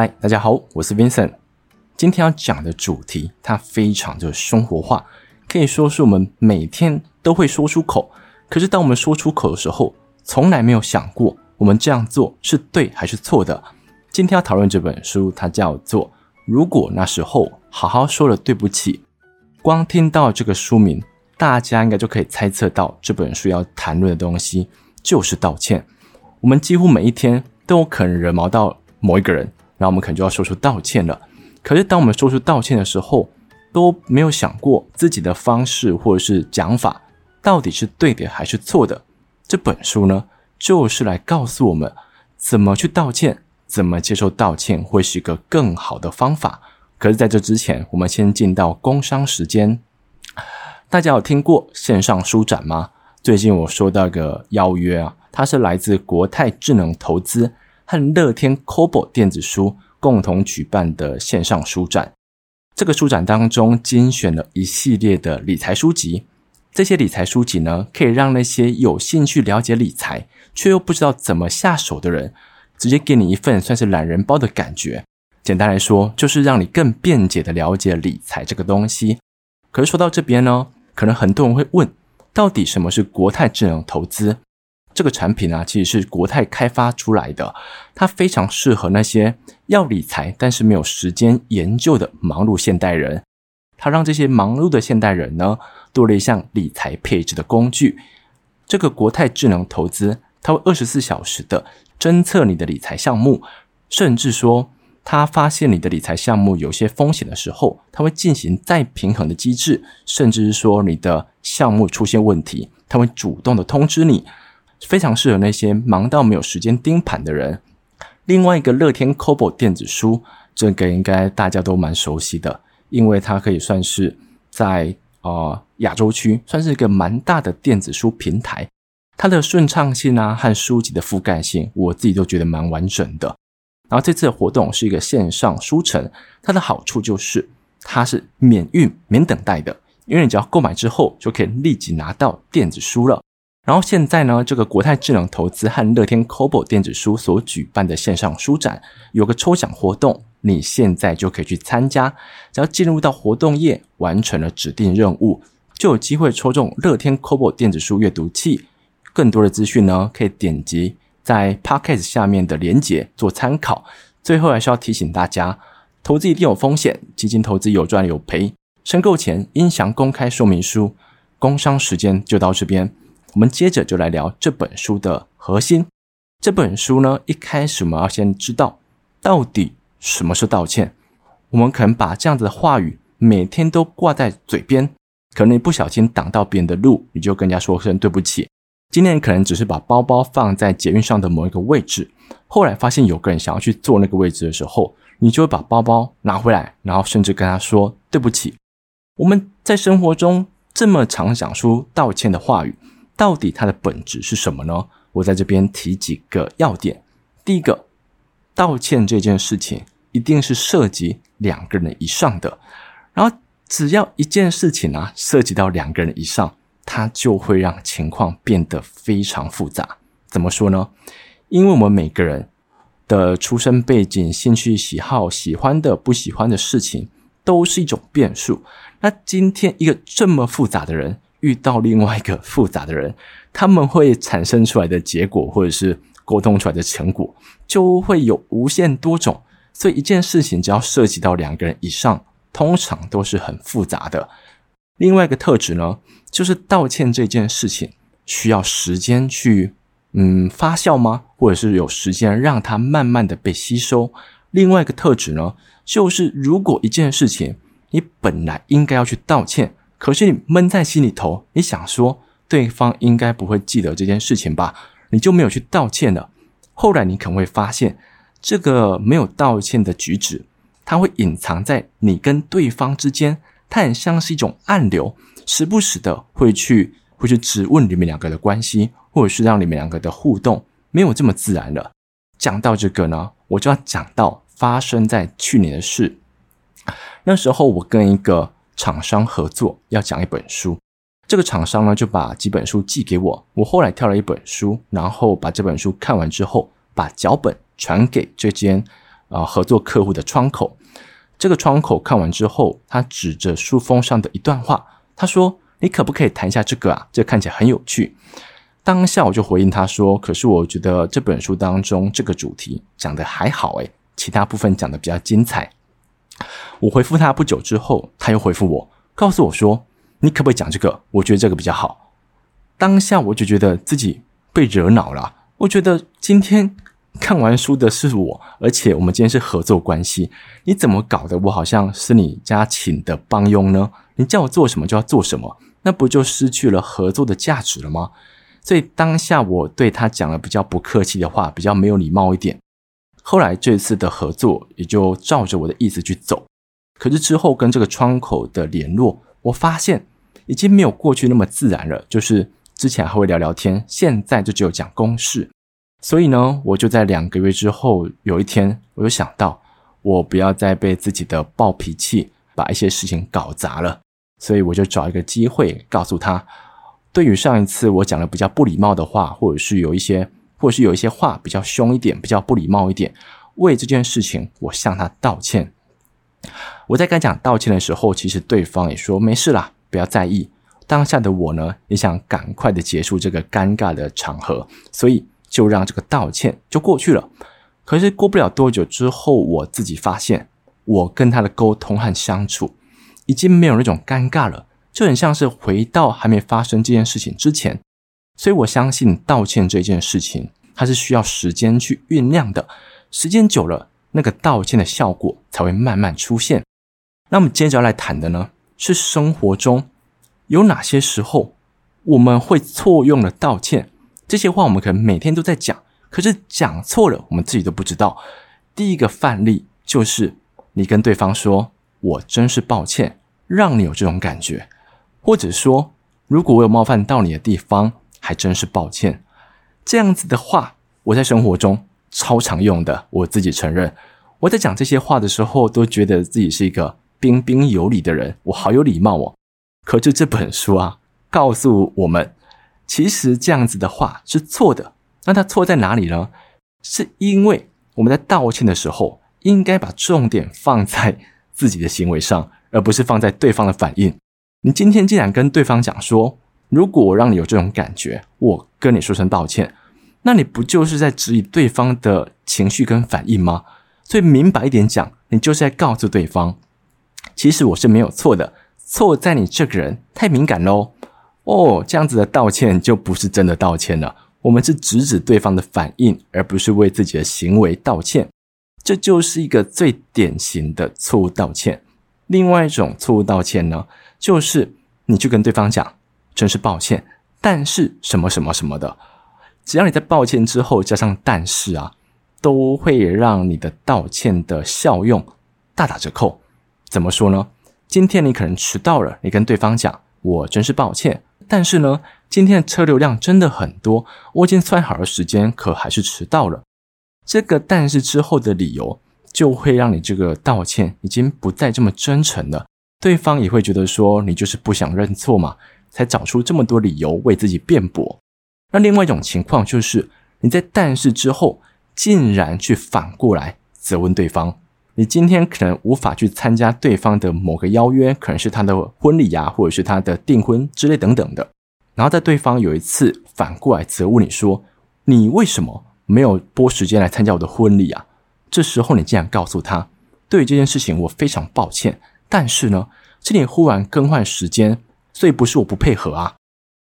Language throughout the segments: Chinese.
嗨，大家好，我是 Vincent。今天要讲的主题，它非常的生活化，可以说是我们每天都会说出口。可是当我们说出口的时候，从来没有想过我们这样做是对还是错的。今天要讨论这本书，它叫做《如果那时候好好说了对不起》。光听到这个书名，大家应该就可以猜测到这本书要谈论的东西就是道歉。我们几乎每一天都有可能惹毛到某一个人。那我们可能就要说出道歉了。可是当我们说出道歉的时候，都没有想过自己的方式或者是讲法到底是对的还是错的。这本书呢，就是来告诉我们怎么去道歉，怎么接受道歉会是一个更好的方法。可是在这之前，我们先进到工商时间。大家有听过线上书展吗？最近我收到个邀约啊，它是来自国泰智能投资。和乐天 Kobo 电子书共同举办的线上书展，这个书展当中精选了一系列的理财书籍。这些理财书籍呢，可以让那些有兴趣了解理财却又不知道怎么下手的人，直接给你一份算是懒人包的感觉。简单来说，就是让你更便捷的了解理财这个东西。可是说到这边呢，可能很多人会问，到底什么是国泰智能投资？这个产品啊，其实是国泰开发出来的，它非常适合那些要理财但是没有时间研究的忙碌现代人。它让这些忙碌的现代人呢，多了一项理财配置的工具。这个国泰智能投资，它会二十四小时的侦测你的理财项目，甚至说，它发现你的理财项目有些风险的时候，它会进行再平衡的机制，甚至是说你的项目出现问题，它会主动的通知你。非常适合那些忙到没有时间盯盘的人。另外一个乐天 Kobo 电子书，这个应该大家都蛮熟悉的，因为它可以算是在呃亚洲区算是一个蛮大的电子书平台。它的顺畅性啊和书籍的覆盖性，我自己都觉得蛮完整的。然后这次的活动是一个线上书城，它的好处就是它是免运免等待的，因为你只要购买之后就可以立即拿到电子书了。然后现在呢，这个国泰智能投资和乐天 Kobo 电子书所举办的线上书展有个抽奖活动，你现在就可以去参加。只要进入到活动页，完成了指定任务，就有机会抽中乐天 Kobo 电子书阅读器。更多的资讯呢，可以点击在 Podcast 下面的连结做参考。最后还是要提醒大家，投资一定有风险，基金投资有赚有赔，申购前应详公开说明书。工商时间就到这边。我们接着就来聊这本书的核心。这本书呢，一开始我们要先知道到底什么是道歉。我们可能把这样子的话语每天都挂在嘴边，可能你不小心挡到别人的路，你就跟人家说声对不起。今天可能只是把包包放在捷运上的某一个位置，后来发现有个人想要去坐那个位置的时候，你就会把包包拿回来，然后甚至跟他说对不起。我们在生活中这么常讲出道歉的话语。到底它的本质是什么呢？我在这边提几个要点。第一个，道歉这件事情一定是涉及两个人以上的，然后只要一件事情啊涉及到两个人以上，它就会让情况变得非常复杂。怎么说呢？因为我们每个人的出身背景、兴趣喜好、喜欢的、不喜欢的事情，都是一种变数。那今天一个这么复杂的人，遇到另外一个复杂的人，他们会产生出来的结果，或者是沟通出来的成果，就会有无限多种。所以一件事情只要涉及到两个人以上，通常都是很复杂的。另外一个特质呢，就是道歉这件事情需要时间去嗯发酵吗？或者是有时间让它慢慢的被吸收？另外一个特质呢，就是如果一件事情你本来应该要去道歉。可是你闷在心里头，你想说对方应该不会记得这件事情吧？你就没有去道歉了。后来你可能会发现，这个没有道歉的举止，它会隐藏在你跟对方之间，它很像是一种暗流，时不时的会去会去质问你们两个的关系，或者是让你们两个的互动没有这么自然了。讲到这个呢，我就要讲到发生在去年的事。那时候我跟一个。厂商合作要讲一本书，这个厂商呢就把几本书寄给我，我后来挑了一本书，然后把这本书看完之后，把脚本传给这间啊合作客户的窗口。这个窗口看完之后，他指着书封上的一段话，他说：“你可不可以谈一下这个啊？这看起来很有趣。”当下我就回应他说：“可是我觉得这本书当中这个主题讲得还好，诶，其他部分讲得比较精彩。”我回复他不久之后，他又回复我，告诉我说：“你可不可以讲这个？我觉得这个比较好。”当下我就觉得自己被惹恼了。我觉得今天。看完书的是我，而且我们今天是合作关系，你怎么搞得我好像是你家请的帮佣呢？你叫我做什么就要做什么，那不就失去了合作的价值了吗？所以当下我对他讲了比较不客气的话，比较没有礼貌一点。后来这次的合作也就照着我的意思去走，可是之后跟这个窗口的联络，我发现已经没有过去那么自然了，就是之前还会聊聊天，现在就只有讲公事。所以呢，我就在两个月之后有一天，我就想到，我不要再被自己的暴脾气把一些事情搞砸了。所以我就找一个机会告诉他，对于上一次我讲了比较不礼貌的话，或者是有一些，或是有一些话比较凶一点，比较不礼貌一点，为这件事情我向他道歉。我在跟他讲道歉的时候，其实对方也说没事啦，不要在意。当下的我呢，也想赶快的结束这个尴尬的场合，所以。就让这个道歉就过去了。可是过不了多久之后，我自己发现，我跟他的沟通和相处已经没有那种尴尬了，就很像是回到还没发生这件事情之前。所以我相信道歉这件事情，它是需要时间去酝酿的。时间久了，那个道歉的效果才会慢慢出现。那么接着要来谈的呢，是生活中有哪些时候我们会错用了道歉。这些话我们可能每天都在讲，可是讲错了，我们自己都不知道。第一个范例就是你跟对方说：“我真是抱歉，让你有这种感觉。”或者说：“如果我有冒犯到你的地方，还真是抱歉。”这样子的话，我在生活中超常用的，我自己承认。我在讲这些话的时候，都觉得自己是一个彬彬有礼的人，我好有礼貌哦。可是这本书啊，告诉我们。其实这样子的话是错的，那它错在哪里呢？是因为我们在道歉的时候，应该把重点放在自己的行为上，而不是放在对方的反应。你今天既然跟对方讲说，如果我让你有这种感觉，我跟你说声道歉，那你不就是在质疑对方的情绪跟反应吗？所以明白一点讲，你就是在告诉对方，其实我是没有错的，错在你这个人太敏感喽。哦，这样子的道歉就不是真的道歉了。我们是直指对方的反应，而不是为自己的行为道歉。这就是一个最典型的错误道歉。另外一种错误道歉呢，就是你去跟对方讲，真是抱歉，但是什么什么什么的。只要你在抱歉之后加上但是啊，都会让你的道歉的效用大打折扣。怎么说呢？今天你可能迟到了，你跟对方讲，我真是抱歉。但是呢，今天的车流量真的很多，我已经算好了时间，可还是迟到了。这个但是之后的理由，就会让你这个道歉已经不再这么真诚了。对方也会觉得说你就是不想认错嘛，才找出这么多理由为自己辩驳。那另外一种情况就是你在但是之后，竟然去反过来责问对方。你今天可能无法去参加对方的某个邀约，可能是他的婚礼呀，或者是他的订婚之类等等的。然后在对方有一次反过来责问你说：“你为什么没有拨时间来参加我的婚礼啊？”这时候你竟然告诉他：“对于这件事情我非常抱歉，但是呢，是你忽然更换时间，所以不是我不配合啊。”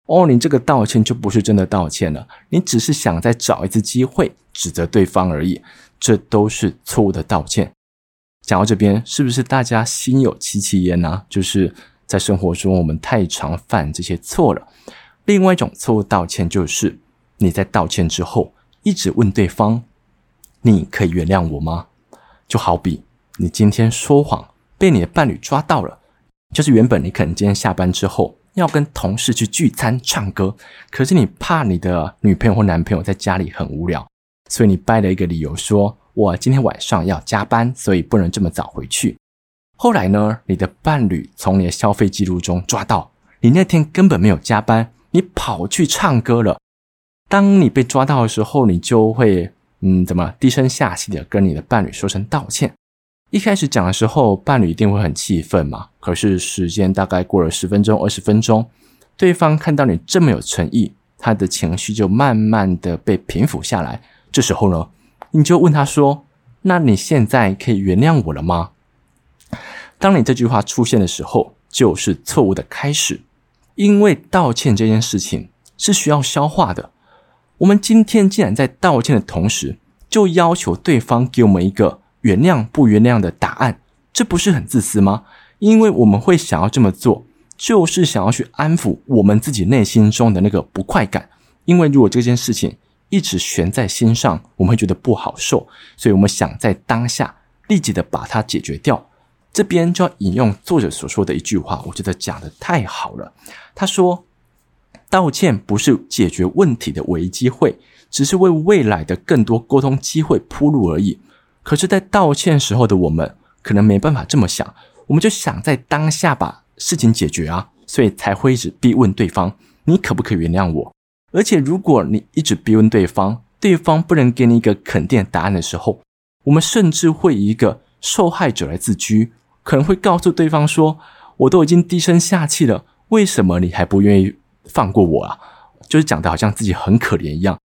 哦，你这个道歉就不是真的道歉了，你只是想再找一次机会指责对方而已，这都是错误的道歉。讲到这边，是不是大家心有戚戚焉呢？就是在生活中，我们太常犯这些错了。另外一种错误道歉，就是你在道歉之后，一直问对方：“你可以原谅我吗？”就好比你今天说谎被你的伴侣抓到了，就是原本你可能今天下班之后要跟同事去聚餐唱歌，可是你怕你的女朋友或男朋友在家里很无聊，所以你掰了一个理由说。我今天晚上要加班，所以不能这么早回去。后来呢，你的伴侣从你的消费记录中抓到你那天根本没有加班，你跑去唱歌了。当你被抓到的时候，你就会嗯，怎么低声下气的跟你的伴侣说声道歉？一开始讲的时候，伴侣一定会很气愤嘛。可是时间大概过了十分钟、二十分钟，对方看到你这么有诚意，他的情绪就慢慢的被平复下来。这时候呢，你就问他说：“那你现在可以原谅我了吗？”当你这句话出现的时候，就是错误的开始，因为道歉这件事情是需要消化的。我们今天竟然在道歉的同时，就要求对方给我们一个原谅不原谅的答案，这不是很自私吗？因为我们会想要这么做，就是想要去安抚我们自己内心中的那个不快感。因为如果这件事情一直悬在心上，我们会觉得不好受，所以我们想在当下立即的把它解决掉。这边就要引用作者所说的一句话，我觉得讲的太好了。他说。道歉不是解决问题的唯一机会，只是为未来的更多沟通机会铺路而已。可是，在道歉时候的我们，可能没办法这么想，我们就想在当下把事情解决啊，所以才会一直逼问对方：“你可不可以原谅我？”而且，如果你一直逼问对方，对方不能给你一个肯定的答案的时候，我们甚至会以一个受害者来自居，可能会告诉对方说：“我都已经低声下气了，为什么你还不愿意？”放过我啊，就是讲的好像自己很可怜一样。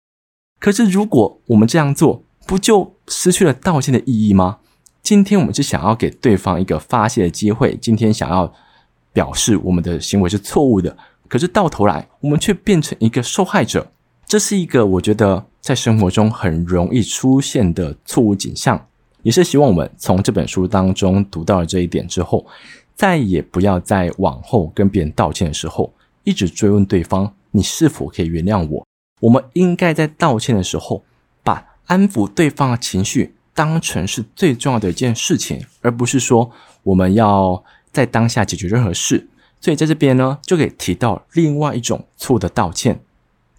可是如果我们这样做，不就失去了道歉的意义吗？今天我们是想要给对方一个发泄的机会，今天想要表示我们的行为是错误的，可是到头来我们却变成一个受害者。这是一个我觉得在生活中很容易出现的错误景象，也是希望我们从这本书当中读到了这一点之后，再也不要在往后跟别人道歉的时候。一直追问对方，你是否可以原谅我？我们应该在道歉的时候，安抚对方的情绪当成是最重要的一件事情，而不是说我们要在当下解决任何事。所以在这边呢，就可以提到另外一种错误的道歉。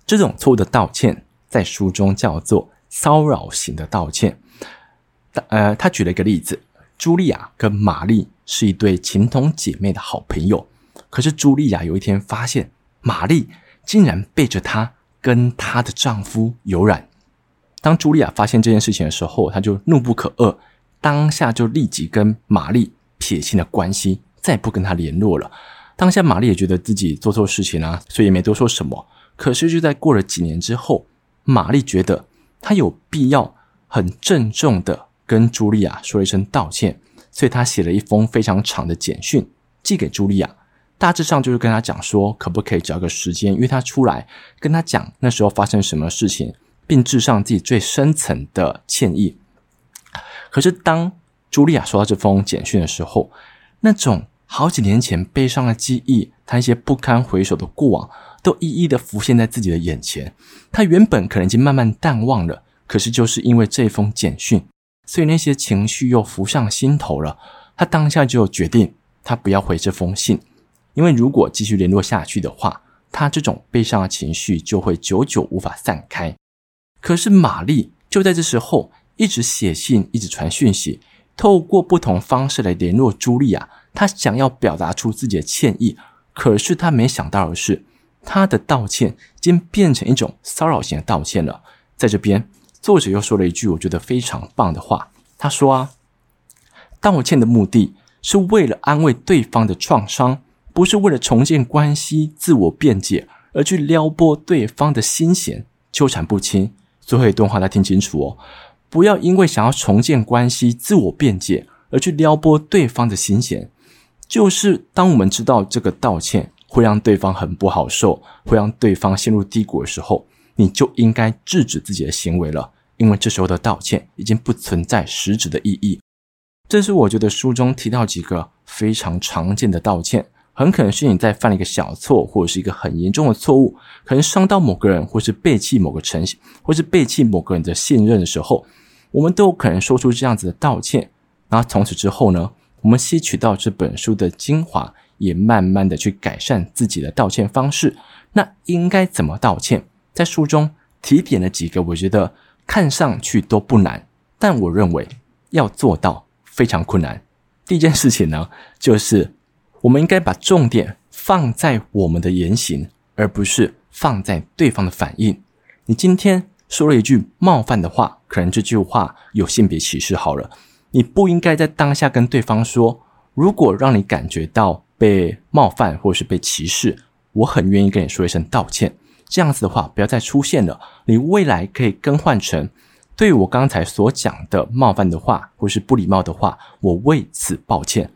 这种错误的道歉在书中叫做骚扰型的道歉。呃，他举了一个例子：茱莉亚跟玛丽是一对情同姐妹的好朋友。可是茱莉亚有一天发现，玛丽竟然背着她跟她的丈夫有染。当茱莉亚发现这件事情的时候，她就怒不可遏，当下就立即跟玛丽撇清了关系，再不跟她联络了。当下玛丽也觉得自己做错事情啊，所以也没多说什么。可是就在过了几年之后，玛丽觉得她有必要很郑重的跟茱莉亚说一声道歉，所以她写了一封非常长的简讯寄给茱莉亚。大致上就是跟他讲说，可不可以找个时间约他出来，跟他讲那时候发生什么事情，并致上自己最深层的歉意。可是当茱莉亚收到这封简讯的时候，那种好几年前悲伤的记忆，他一些不堪回首的过往，都一一的浮现在自己的眼前。他原本可能已经慢慢淡忘了，可是就是因为这封简讯，所以那些情绪又浮上心头了。他当下就决定，他不要回这封信。因为如果继续联络下去的话，他这种悲伤的情绪就会久久无法散开。可是玛丽就在这时候一直写信，一直传讯息，透过不同方式来联络茱莉亚。她想要表达出自己的歉意，可是她没想到的是，她的道歉竟变成一种骚扰型的道歉了。在这边，作者又说了一句我觉得非常棒的话，他说啊，道歉的目的是为了安慰对方的创伤。不是为了重建关系、自我辩解而去撩拨对方的心弦，纠缠不清。最后一段话大家听清楚哦，不要因为想要重建关系、自我辩解而去撩拨对方的心弦。就是当我们知道这个道歉会让对方很不好受，会让对方陷入低谷的时候，你就应该制止自己的行为了，因为这时候的道歉已经不存在实质的意义。这是我觉得书中提到几个非常常见的道歉。很可能是你在犯了一个小错，或者是一个很严重的错误，可能伤到某个人，或是背弃某个诚信，或是背弃某个人的信任的时候，我们都有可能说出这样子的道歉。然后从此之后呢，我们吸取到这本书的精华，也慢慢的去改善自己的道歉方式。那应该怎么道歉？在书中提点了几个，我觉得看上去都不难，但我认为要做到非常困难。第一件事情呢，就是。我们应该把重点放在我们的言行，而不是放在对方的反应。你今天说了一句冒犯的话，可能这句话有性别歧视。好了，你不应该在当下跟对方说，如果让你感觉到被冒犯或是被歧视，我很愿意跟你说一声道歉。这样子的话，不要再出现了。你未来可以更换成，对我刚才所讲的冒犯的话或是不礼貌的话，我为此抱歉。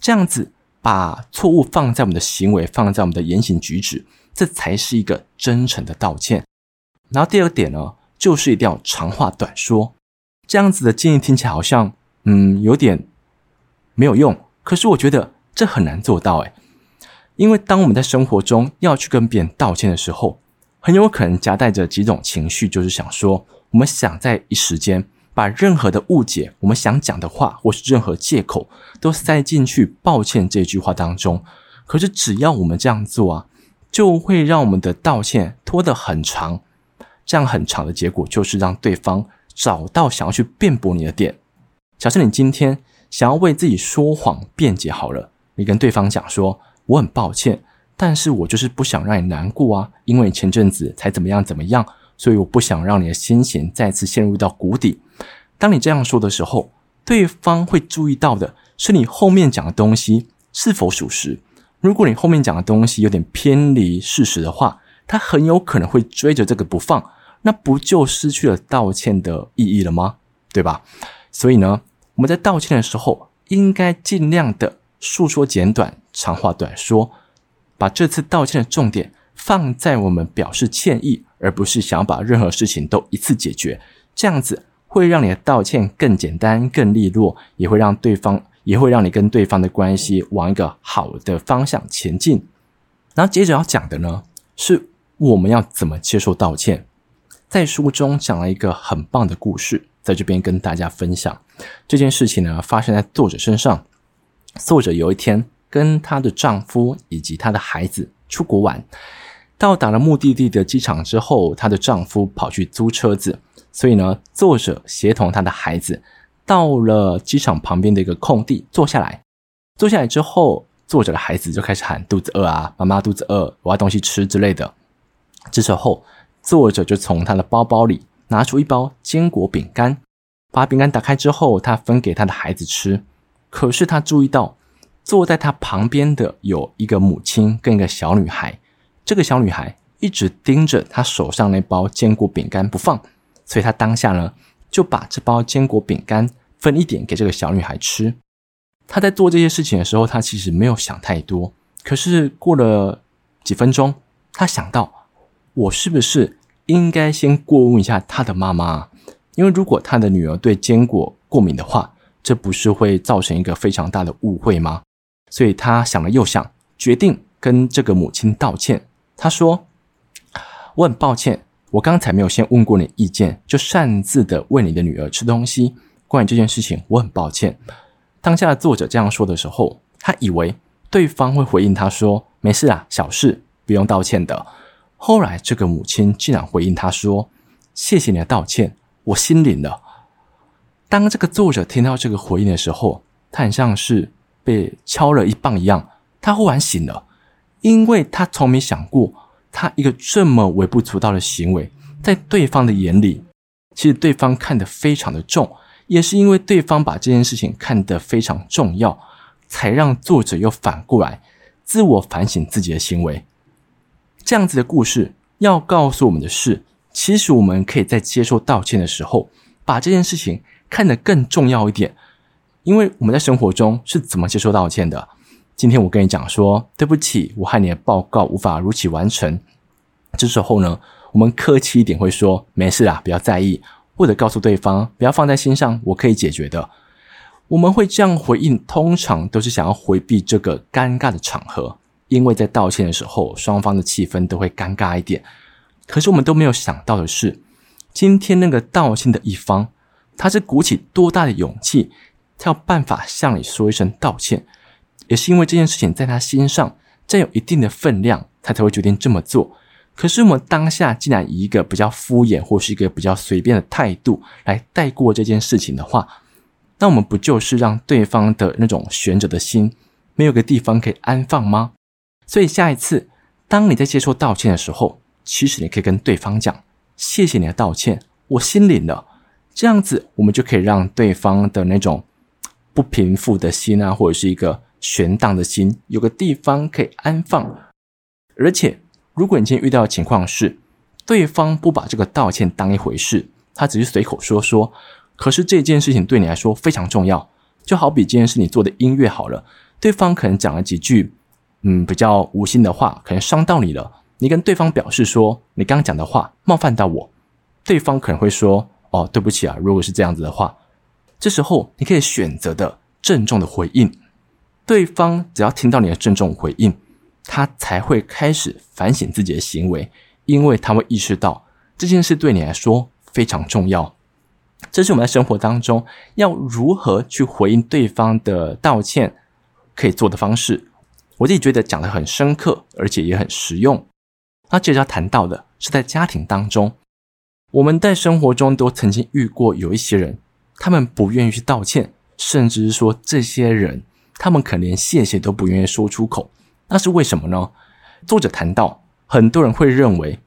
这样子把错误放在我们的行为，放在我们的言行举止，这才是一个真诚的道歉。然后第二点呢，就是一定要长话短说。这样子的建议听起来好像，嗯，有点没有用。可是我觉得这很难做到，诶，因为当我们在生活中要去跟别人道歉的时候，很有可能夹带着几种情绪，就是想说，我们想在一时间把任何的误解，我们想讲的话，或是任何借口，都塞进去“抱歉”这句话当中。可是只要我们这样做啊，就会让我们的道歉拖得很长。这样很长的结果，就是让对方找到想要去辩驳你的点。假设你今天想要为自己说谎辩解好了，你跟对方讲说：“我很抱歉。”但是我就是不想让你难过啊，因为你前阵子才怎么样怎么样，所以我不想让你的心情再次陷入到谷底。当你这样说的时候，对方会注意到的是你后面讲的东西是否属实。如果你后面讲的东西有点偏离事实的话，他很有可能会追着这个不放，那不就失去了道歉的意义了吗？对吧？所以呢，我们在道歉的时候，应该尽量的述说简短，长话短说。把这次道歉的重点放在我们表示歉意，而不是想把任何事情都一次解决。这样子会让你的道歉更简单、更利落，也会让对方，也会让你跟对方的关系往一个好的方向前进。然后接着要讲的呢，是我们要怎么接受道歉。在书中讲了一个很棒的故事，在这边跟大家分享。这件事情呢，发生在作者身上。作者有一天，跟她的丈夫以及她的孩子出国玩，到达了目的地的机场之后，她的丈夫跑去租车子，所以呢，作者协同他的孩子到了机场旁边的一个空地坐下来。坐下来之后，作者的孩子就开始喊肚子饿啊，妈妈肚子饿，我要东西吃之类的。这时候，作者就从他的包包里拿出一包坚果饼干，把饼干打开之后，他分给他的孩子吃。可是他注意到。坐在他旁边的有一个母亲跟一个小女孩，这个小女孩一直盯着他手上那包坚果饼干不放，所以他当下呢就把这包坚果饼干分一点给这个小女孩吃。他在做这些事情的时候，他其实没有想太多。可是过了几分钟，他想到，我是不是应该先过问一下他的妈妈？因为如果他的女儿对坚果过敏的话，这不是会造成一个非常大的误会吗？所以他想了又想，决定跟这个母亲道歉。他说：“我很抱歉，我刚才没有先问过你意见，就擅自的喂你的女儿吃东西。关于这件事情，我很抱歉。”当下的作者这样说的时候，他以为对方会回应他说：“没事啊，小事，不用道歉的。”后来这个母亲竟然回应他说：“谢谢你的道歉，我心领了。”当这个作者听到这个回应的时候，他很像是。被敲了一棒一样，他忽然醒了，因为他从没想过，他一个这么微不足道的行为，在对方的眼里，其实对方看得非常的重，也是因为对方把这件事情看得非常重要，才让作者又反过来自我反省自己的行为。这样子的故事要告诉我们的是，其实我们可以在接受道歉的时候，把这件事情看得更重要一点。因为我们在生活中是怎么接受道歉的？今天我跟你讲说，对不起，我害你的报告无法如期完成。这时候呢，我们客气一点会说没事啦，不要在意，或者告诉对方不要放在心上，我可以解决的。我们会这样回应，通常都是想要回避这个尴尬的场合，因为在道歉的时候，双方的气氛都会尴尬一点。可是我们都没有想到的是，今天那个道歉的一方，他是鼓起多大的勇气。他有办法向你说一声道歉，也是因为这件事情在他心上占有一定的分量，他才会决定这么做。可是我们当下既然以一个比较敷衍或是一个比较随便的态度来带过这件事情的话，那我们不就是让对方的那种悬着的心没有个地方可以安放吗？所以下一次当你在接受道歉的时候，其实你可以跟对方讲：谢谢你的道歉，我心领了。这样子，我们就可以让对方的那种不平复的心啊，或者是一个悬荡的心，有个地方可以安放。而且，如果你今天遇到的情况是，对方不把这个道歉当一回事，他只是随口说说，可是这件事情对你来说非常重要。就好比今天是你做的音乐好了，对方可能讲了几句，嗯，比较无心的话，可能伤到你了。你跟对方表示说，你刚刚讲的话冒犯到我，对方可能会说，哦，对不起啊。如果是这样子的话，这时候你可以选择的郑重的回应。对方只要听到你的郑重回应，他才会开始反省自己的行为，因为他会意识到这件事对你来说非常重要。这是我们在生活当中要如何去回应对方的道歉可以做的方式。我自己觉得讲的很深刻，而且也很实用。那接着要谈到的是在家庭当中，我们在生活中都曾经遇过有一些人，他们不愿意去道歉，甚至是说这些人他们可能连谢谢都不愿意说出口。那是为什么呢？作者谈到，很多人会认为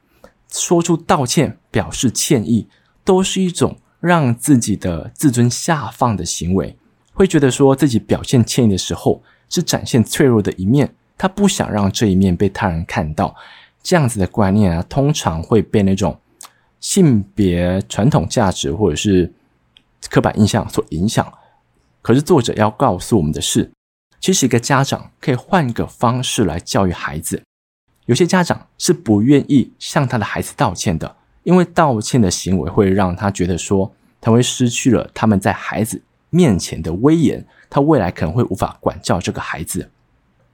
说出道歉表示歉意，都是一种让自己的自尊下放的行为，会觉得说自己表现歉意的时候是展现脆弱的一面，他不想让这一面被他人看到。这样子的观念啊，通常会被那种性别传统价值或者是刻板印象所影响。可是作者要告诉我们的是，其实一个家长可以换个方式来教育孩子。有些家长是不愿意向他的孩子道歉的，因为道歉的行为会让他觉得说，他会失去了他们在孩子面前的威严，他未来可能会无法管教这个孩子。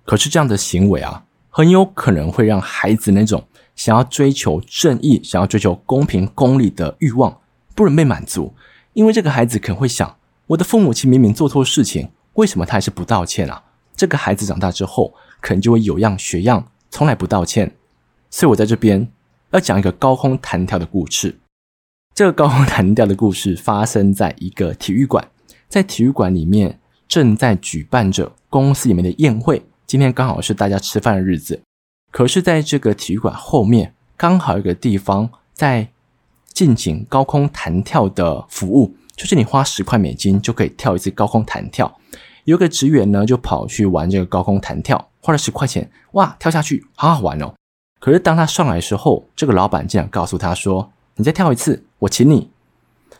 可是这样的行为啊。很有可能会让孩子那种想要追求正义、想要追求公平公理的欲望不能被满足，因为这个孩子可能会想：我的父母亲明明做错事情，为什么他还是不道歉啊？这个孩子长大之后，可能就会有样学样，从来不道歉。所以我在这边要讲一个高空弹跳的故事。这个高空弹跳的故事发生在一个体育馆，在体育馆里面正在举办着公司里面的宴会。今天刚好是大家吃饭的日子，可是在这个体育馆后面，刚好有一个地方在进行高空弹跳的服务，就是你花十块美金就可以跳一次高空弹跳。有个职员呢，就跑去玩这个高空弹跳，花了十块钱，哇，跳下去好好玩哦。可是当他上来的时候，这个老板竟然告诉他说：“你再跳一次，我请你。”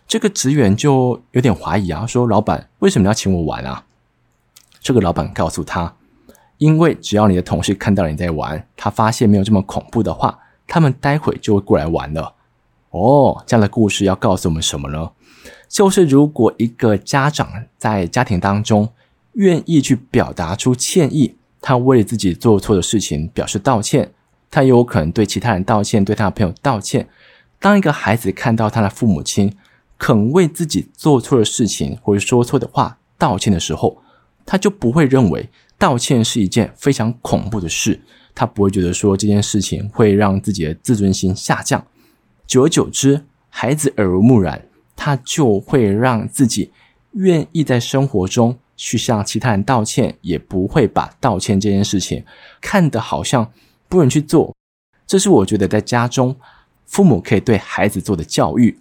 这个职员就有点怀疑啊，说：“老板，为什么要请我玩啊？”这个老板告诉他。因为只要你的同事看到你在玩，他发现没有这么恐怖的话，他们待会就会过来玩了。哦，这样的故事要告诉我们什么呢？就是如果一个家长在家庭当中愿意去表达出歉意，他为自己做错的事情表示道歉，他也有可能对其他人道歉，对他的朋友道歉。当一个孩子看到他的父母亲肯为自己做错的事情或者说错的话道歉的时候，他就不会认为。道歉是一件非常恐怖的事，他不会觉得说这件事情会让自己的自尊心下降。久而久之，孩子耳濡目染，他就会让自己愿意在生活中去向其他人道歉，也不会把道歉这件事情看得好像不能去做。这是我觉得在家中父母可以对孩子做的教育。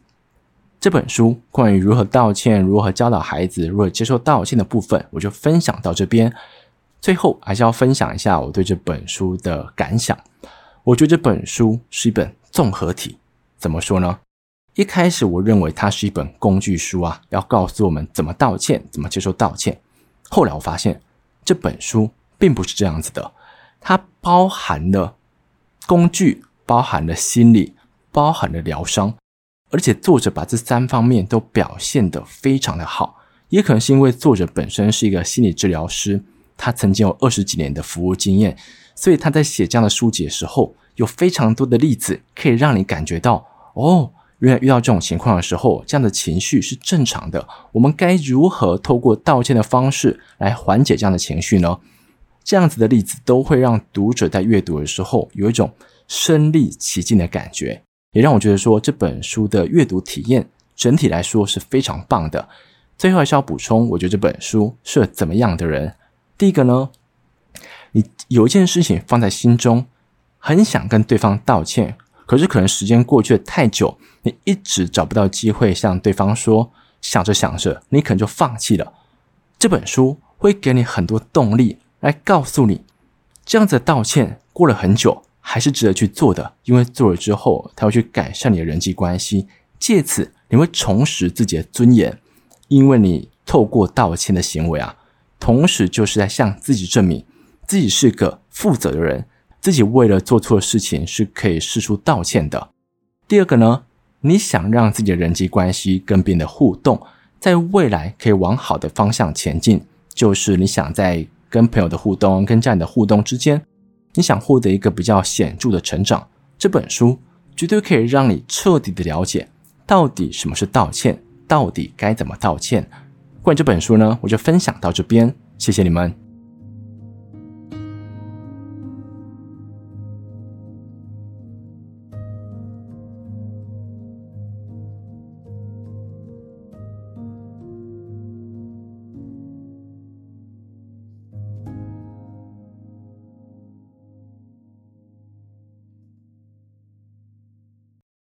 这本书关于如何道歉、如何教导孩子、如何接受道歉的部分，我就分享到这边。最后还是要分享一下我对这本书的感想。我觉得这本书是一本综合体。怎么说呢？一开始我认为它是一本工具书啊，要告诉我们怎么道歉，怎么接受道歉。后来我发现这本书并不是这样子的，它包含了工具，包含了心理，包含了疗伤，而且作者把这三方面都表现得非常的好。也可能是因为作者本身是一个心理治疗师。他曾经有二十几年的服务经验，所以他在写这样的书籍的时候，有非常多的例子可以让你感觉到，哦，原来遇到这种情况的时候，这样的情绪是正常的。我们该如何透过道歉的方式来缓解这样的情绪呢？这样子的例子都会让读者在阅读的时候有一种身历其境的感觉，也让我觉得说这本书的阅读体验整体来说是非常棒的。最后还是要补充，我觉得这本书是怎么样的人？第一个呢，你有一件事情放在心中，很想跟对方道歉，可是可能时间过去的太久，你一直找不到机会向对方说，想着想着，你可能就放弃了。这本书会给你很多动力，来告诉你，这样子道歉过了很久还是值得去做的，因为做了之后，他会去改善你的人际关系，借此你会重拾自己的尊严，因为你透过道歉的行为啊，同时就是在向自己证明自己是个负责的人。自己为了做错的事情是可以释出道歉的。第二个呢，你想让自己的人际关系跟别人的互动，在未来可以往好的方向前进，就是你想在跟朋友的互动、跟家人的互动之间，你想获得一个比较显著的成长。这本书绝对可以让你彻底的了解，到底什么是道歉，到底该怎么道歉。关于这本书呢，我就分享到这边，谢谢你们。